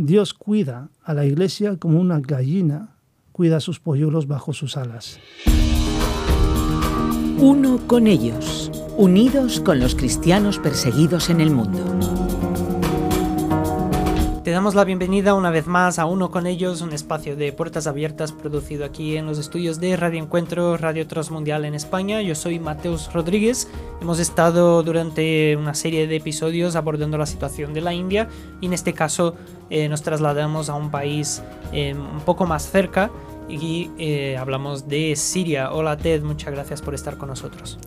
Dios cuida a la iglesia como una gallina cuida sus polluelos bajo sus alas. Uno con ellos, unidos con los cristianos perseguidos en el mundo. Damos la bienvenida una vez más a Uno con ellos, un espacio de puertas abiertas producido aquí en los estudios de Radio Encuentro, Radio Transmundial en España. Yo soy Mateus Rodríguez. Hemos estado durante una serie de episodios abordando la situación de la India y en este caso eh, nos trasladamos a un país eh, un poco más cerca y eh, hablamos de Siria. Hola Ted, muchas gracias por estar con nosotros.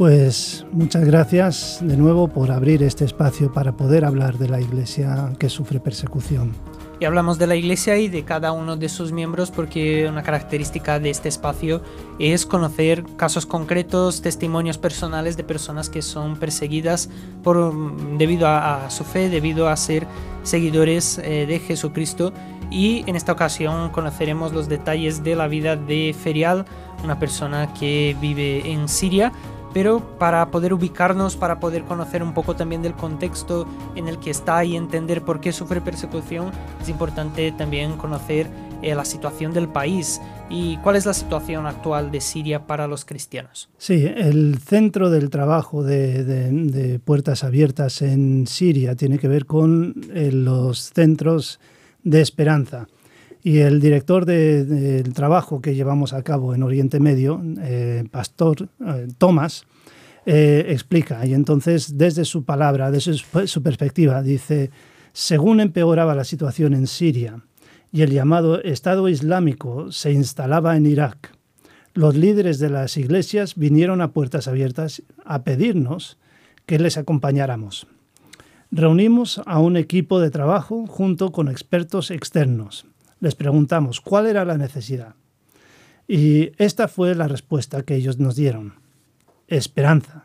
Pues muchas gracias de nuevo por abrir este espacio para poder hablar de la Iglesia que sufre persecución. Y hablamos de la Iglesia y de cada uno de sus miembros porque una característica de este espacio es conocer casos concretos, testimonios personales de personas que son perseguidas por, debido a, su fe, debido a ser seguidores eh, de Jesucristo. Y en esta ocasión conoceremos los detalles de la vida de Ferial, una persona que vive en Siria pero para poder ubicarnos, para poder conocer un poco también del contexto en el que está y entender por qué sufre persecución, es importante también conocer eh, la situación del país y cuál es la situación actual de Siria para los cristianos. Sí, el centro del trabajo de, Puertas Abiertas en Siria tiene que ver con eh, los centros de esperanza. Y el director del trabajo que llevamos a cabo en Oriente Medio, eh, Pastor eh, Thomas, eh, explica. Y entonces, desde su palabra, desde su, perspectiva, dice, según empeoraba la situación en Siria y el llamado Estado Islámico se instalaba en Irak, los líderes de las iglesias vinieron a puertas abiertas a pedirnos que les acompañáramos. Reunimos a un equipo de trabajo junto con expertos externos les preguntamos cuál era la necesidad. Y esta fue la respuesta que ellos nos dieron. Esperanza.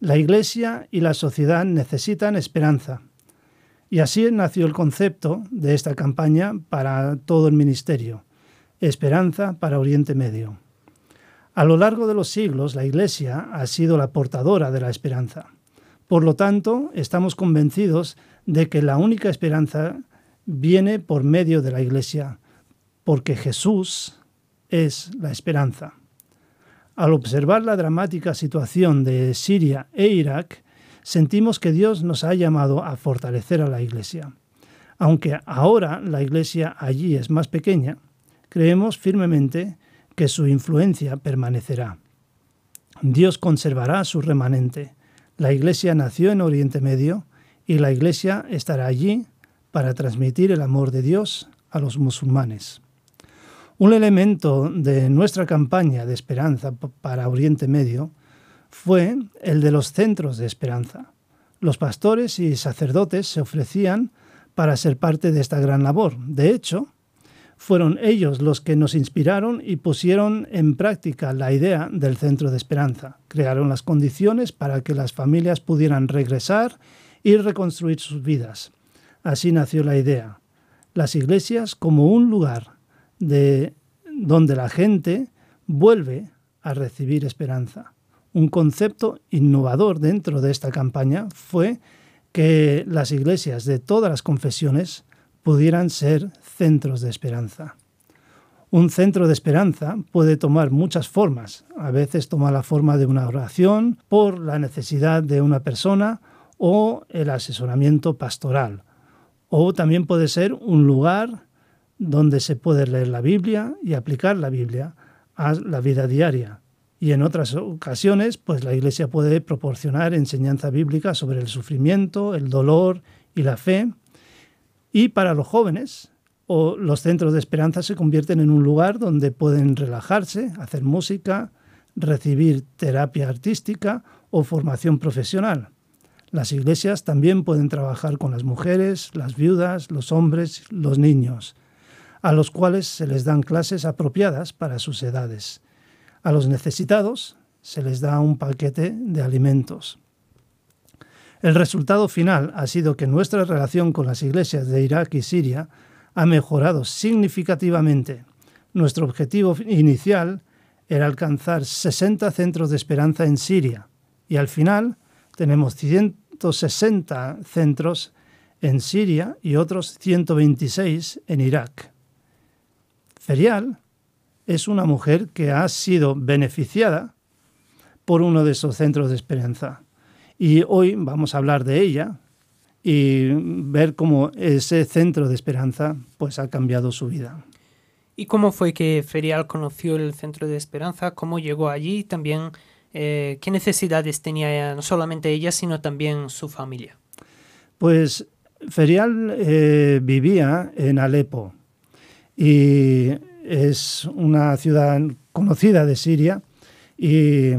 La Iglesia y la sociedad necesitan esperanza. Y así nació el concepto de esta campaña para todo el ministerio. Esperanza para Oriente Medio. A lo largo de los siglos, la Iglesia ha sido la portadora de la esperanza. Por lo tanto, estamos convencidos de que la única esperanza viene por medio de la Iglesia, porque Jesús es la esperanza. Al observar la dramática situación de Siria e Irak, sentimos que Dios nos ha llamado a fortalecer a la Iglesia. Aunque ahora la Iglesia allí es más pequeña, creemos firmemente que su influencia permanecerá. Dios conservará su remanente. La Iglesia nació en Oriente Medio y la Iglesia estará allí para transmitir el amor de Dios a los musulmanes. Un elemento de nuestra campaña de esperanza para Oriente Medio fue el de los centros de esperanza. Los pastores y sacerdotes se ofrecían para ser parte de esta gran labor. De hecho, fueron ellos los que nos inspiraron y pusieron en práctica la idea del centro de esperanza. Crearon las condiciones para que las familias pudieran regresar y reconstruir sus vidas. Así nació la idea. Las iglesias como un lugar de donde la gente vuelve a recibir esperanza. Un concepto innovador dentro de esta campaña fue que las iglesias de todas las confesiones pudieran ser centros de esperanza. Un centro de esperanza puede tomar muchas formas. A veces toma la forma de una oración por la necesidad de una persona o el asesoramiento pastoral o también puede ser un lugar donde se puede leer la Biblia y aplicar la Biblia a la vida diaria. Y en otras ocasiones, pues la Iglesia puede proporcionar enseñanza bíblica sobre el sufrimiento, el dolor y la fe. Y para los jóvenes, o los centros de esperanza se convierten en un lugar donde pueden relajarse, hacer música, recibir terapia artística o formación profesional. Las iglesias también pueden trabajar con las mujeres, las viudas, los hombres, los niños, a los cuales se les dan clases apropiadas para sus edades. A los necesitados se les da un paquete de alimentos. El resultado final ha sido que nuestra relación con las iglesias de Irak y Siria ha mejorado significativamente. Nuestro objetivo inicial era alcanzar 60 centros de esperanza en Siria y al final tenemos 160 centros en Siria y otros 126 en Irak. Ferial es una mujer que ha sido beneficiada por uno de esos centros de esperanza. Y hoy vamos a hablar de ella y ver cómo ese centro de esperanza pues ha cambiado su vida. ¿Y cómo fue que Ferial conoció el centro de esperanza? ¿Cómo llegó allí? También, eh, ¿qué necesidades tenía no solamente ella, sino también su familia? Pues Ferial eh, vivía en Alepo y es una ciudad conocida de Siria y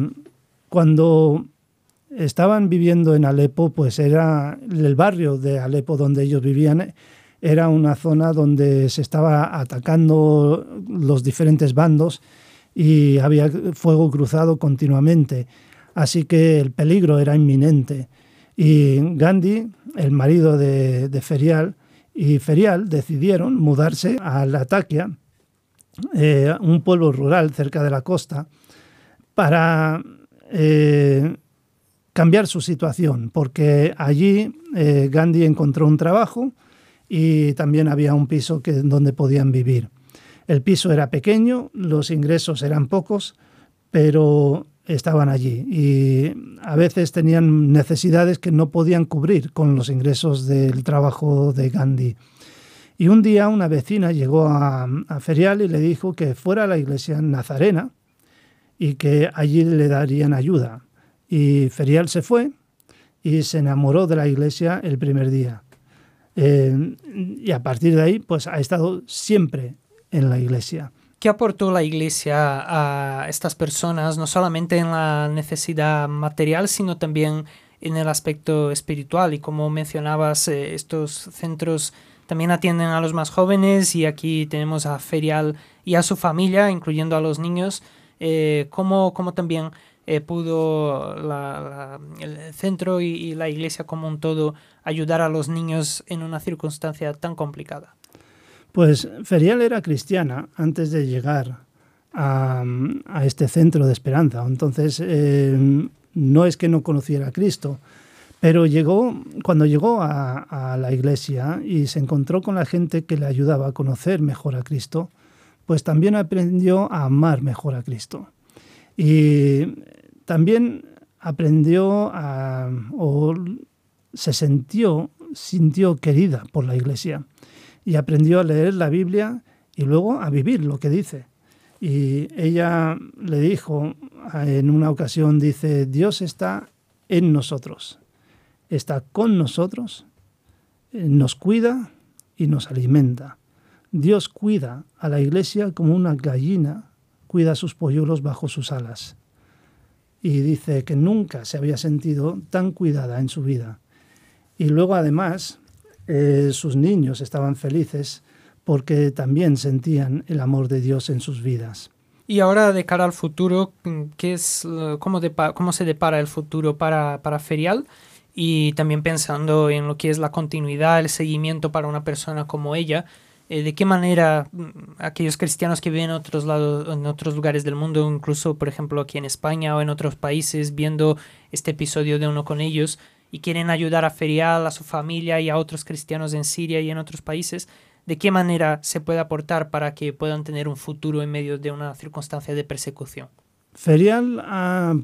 cuando estaban viviendo en Alepo, pues era el barrio de Alepo donde ellos vivían, era una zona donde se estaba atacando los diferentes bandos y había fuego cruzado continuamente. Así que el peligro era inminente. Y Gandhi, el marido de, Ferial, y Ferial decidieron mudarse a Latakia, eh, un pueblo rural cerca de la costa, para eh, cambiar su situación, porque allí eh, Gandhi encontró un trabajo y también había un piso que, donde podían vivir. El piso era pequeño, los ingresos eran pocos, pero estaban allí y a veces tenían necesidades que no podían cubrir con los ingresos del trabajo de Gandhi. Y un día una vecina llegó a, a Ferial y le dijo que fuera a la iglesia nazarena y que allí le darían ayuda. Y Ferial se fue y se enamoró de la iglesia el primer día. Eh, y a partir de ahí, pues ha estado siempre en la iglesia. ¿Qué aportó la iglesia a estas personas, no solamente en la necesidad material, sino también en el aspecto espiritual? Y como mencionabas, eh, estos centros también atienden a los más jóvenes y aquí tenemos a Ferial y a su familia, incluyendo a los niños. Eh, ¿cómo, ¿Cómo también eh, pudo el centro y, la iglesia como un todo ayudar a los niños en una circunstancia tan complicada? Pues Ferial era cristiana antes de llegar a, este centro de esperanza. Entonces, eh, no es que no conociera a Cristo, pero llegó, cuando llegó a, la iglesia y se encontró con la gente que le ayudaba a conocer mejor a Cristo, pues también aprendió a amar mejor a Cristo. Y también aprendió a, o se sintió, sintió querida por la iglesia y aprendió a leer la Biblia y luego a vivir lo que dice. Y ella le dijo en una ocasión, dice, Dios está en nosotros, está con nosotros, nos cuida y nos alimenta. Dios cuida a la iglesia como una gallina cuida a sus polluelos bajo sus alas. Y dice que nunca se había sentido tan cuidada en su vida. Y luego además eh, sus niños estaban felices porque también sentían el amor de Dios en sus vidas. Y ahora de cara al futuro, ¿qué es, cómo, cómo se depara el futuro para, para Ferial? Y también pensando en lo que es la continuidad, el seguimiento para una persona como ella, eh, de qué manera mm, aquellos cristianos que viven en otros lados, en otros lugares del mundo, incluso por ejemplo aquí en España o en otros países, viendo este episodio de uno con ellos y quieren ayudar a Ferial, a su familia y a otros cristianos en Siria y en otros países, de qué manera se puede aportar para que puedan tener un futuro en medio de una circunstancia de persecución. Ferial ha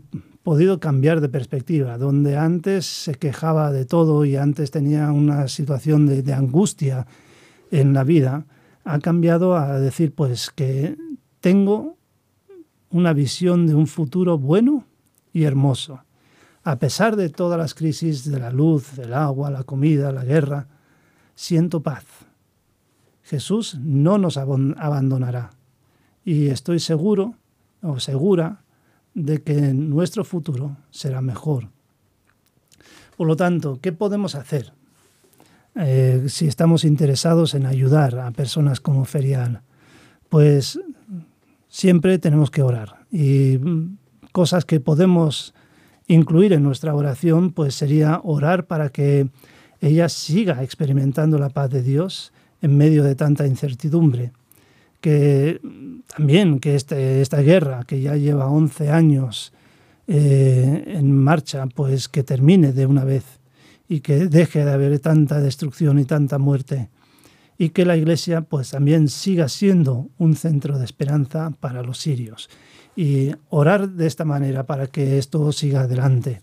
podido cambiar de perspectiva, donde antes se quejaba de todo y antes tenía una situación de, de angustia en la vida ha cambiado a decir pues que tengo una visión de un futuro bueno y hermoso. A pesar de todas las crisis de la luz, del agua, la comida, la guerra, siento paz. Jesús no nos abandonará y estoy seguro o segura de que nuestro futuro será mejor. Por lo tanto, ¿qué podemos hacer? Eh, si estamos interesados en ayudar a personas como Ferial, pues siempre tenemos que orar. Y cosas que podemos incluir en nuestra oración, pues sería orar para que ella siga experimentando la paz de Dios en medio de tanta incertidumbre. Que también que este, esta guerra, que ya lleva 11 años eh, en marcha, pues que termine de una vez y que deje de haber tanta destrucción y tanta muerte y que la iglesia pues también siga siendo un centro de esperanza para los sirios y orar de esta manera para que esto siga adelante.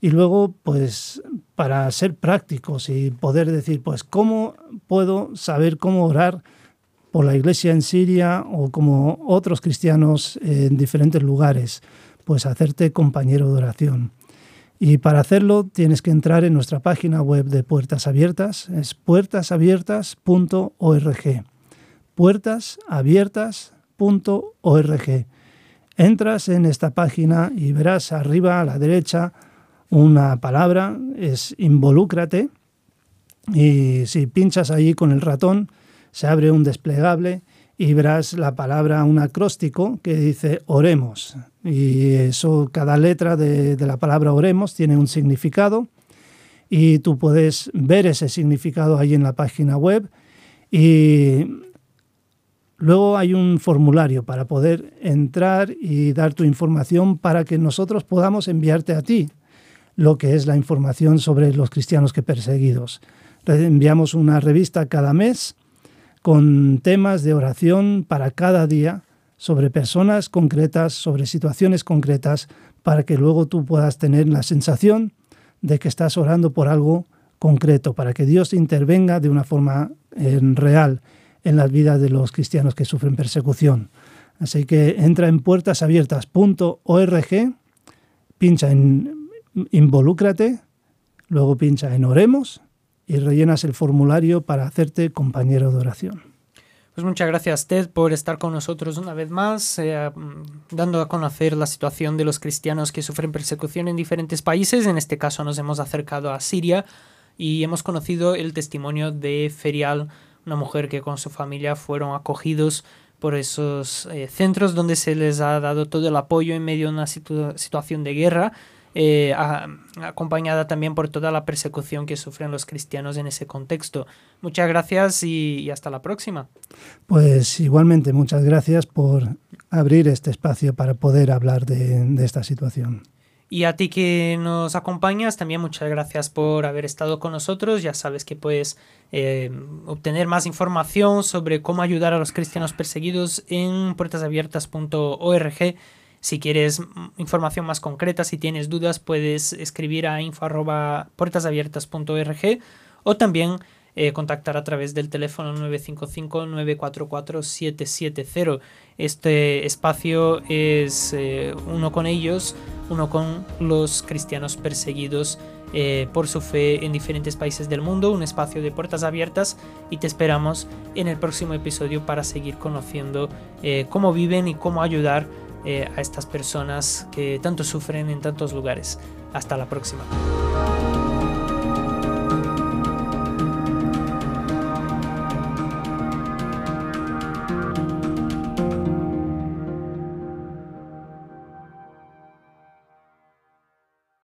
Y luego, pues, para ser prácticos y poder decir, pues, ¿cómo puedo saber cómo orar por la iglesia en Siria o como otros cristianos en diferentes lugares? Pues hacerte compañero de oración. Y para hacerlo tienes que entrar en nuestra página web de Puertas Abiertas, es puertasabiertas.org. Puertasabiertas.org. Entras en esta página y verás arriba a la derecha una palabra, es involúcrate, y si pinchas ahí con el ratón, se abre un desplegable y verás la palabra, un acróstico que dice oremos. Y eso, cada letra de, de, la palabra oremos tiene un significado y tú puedes ver ese significado ahí en la página web. Y luego hay un formulario para poder entrar y dar tu información para que nosotros podamos enviarte a ti lo que es la información sobre los cristianos que perseguidos. Enviamos una revista cada mes con temas de oración para cada día sobre personas concretas, sobre situaciones concretas, para que luego tú puedas tener la sensación de que estás orando por algo concreto, para que Dios intervenga de una forma eh, real en las vidas de los cristianos que sufren persecución. Así que entra en puertasabiertas.org, pincha en involúcrate, luego pincha en Oremos y rellenas el formulario para hacerte compañero de oración. Pues muchas gracias, Ted, por estar con nosotros una vez más, eh, dando a conocer la situación de los cristianos que sufren persecución en diferentes países. En este caso nos hemos acercado a Siria y hemos conocido el testimonio de Ferial, una mujer que con su familia fueron acogidos por esos eh, centros donde se les ha dado todo el apoyo en medio de una situación de guerra eh, acompañada también por toda la persecución que sufren los cristianos en ese contexto. Muchas gracias y, hasta la próxima. Pues igualmente, muchas gracias por abrir este espacio para poder hablar de, esta situación. Y a ti que nos acompañas, también muchas gracias por haber estado con nosotros. Ya sabes que puedes eh, obtener más información sobre cómo ayudar a los cristianos perseguidos en puertasabiertas.org si quieres información más concreta, si tienes dudas, puedes escribir a info.puertasabiertas.org o también eh, contactar a través del teléfono 955-944-770. Este espacio es eh, uno con ellos, uno con los cristianos perseguidos eh, por su fe en diferentes países del mundo, un espacio de puertas abiertas y te esperamos en el próximo episodio para seguir conociendo cómo viven y cómo ayudar eh, a estas personas que tanto sufren en tantos lugares. Hasta la próxima.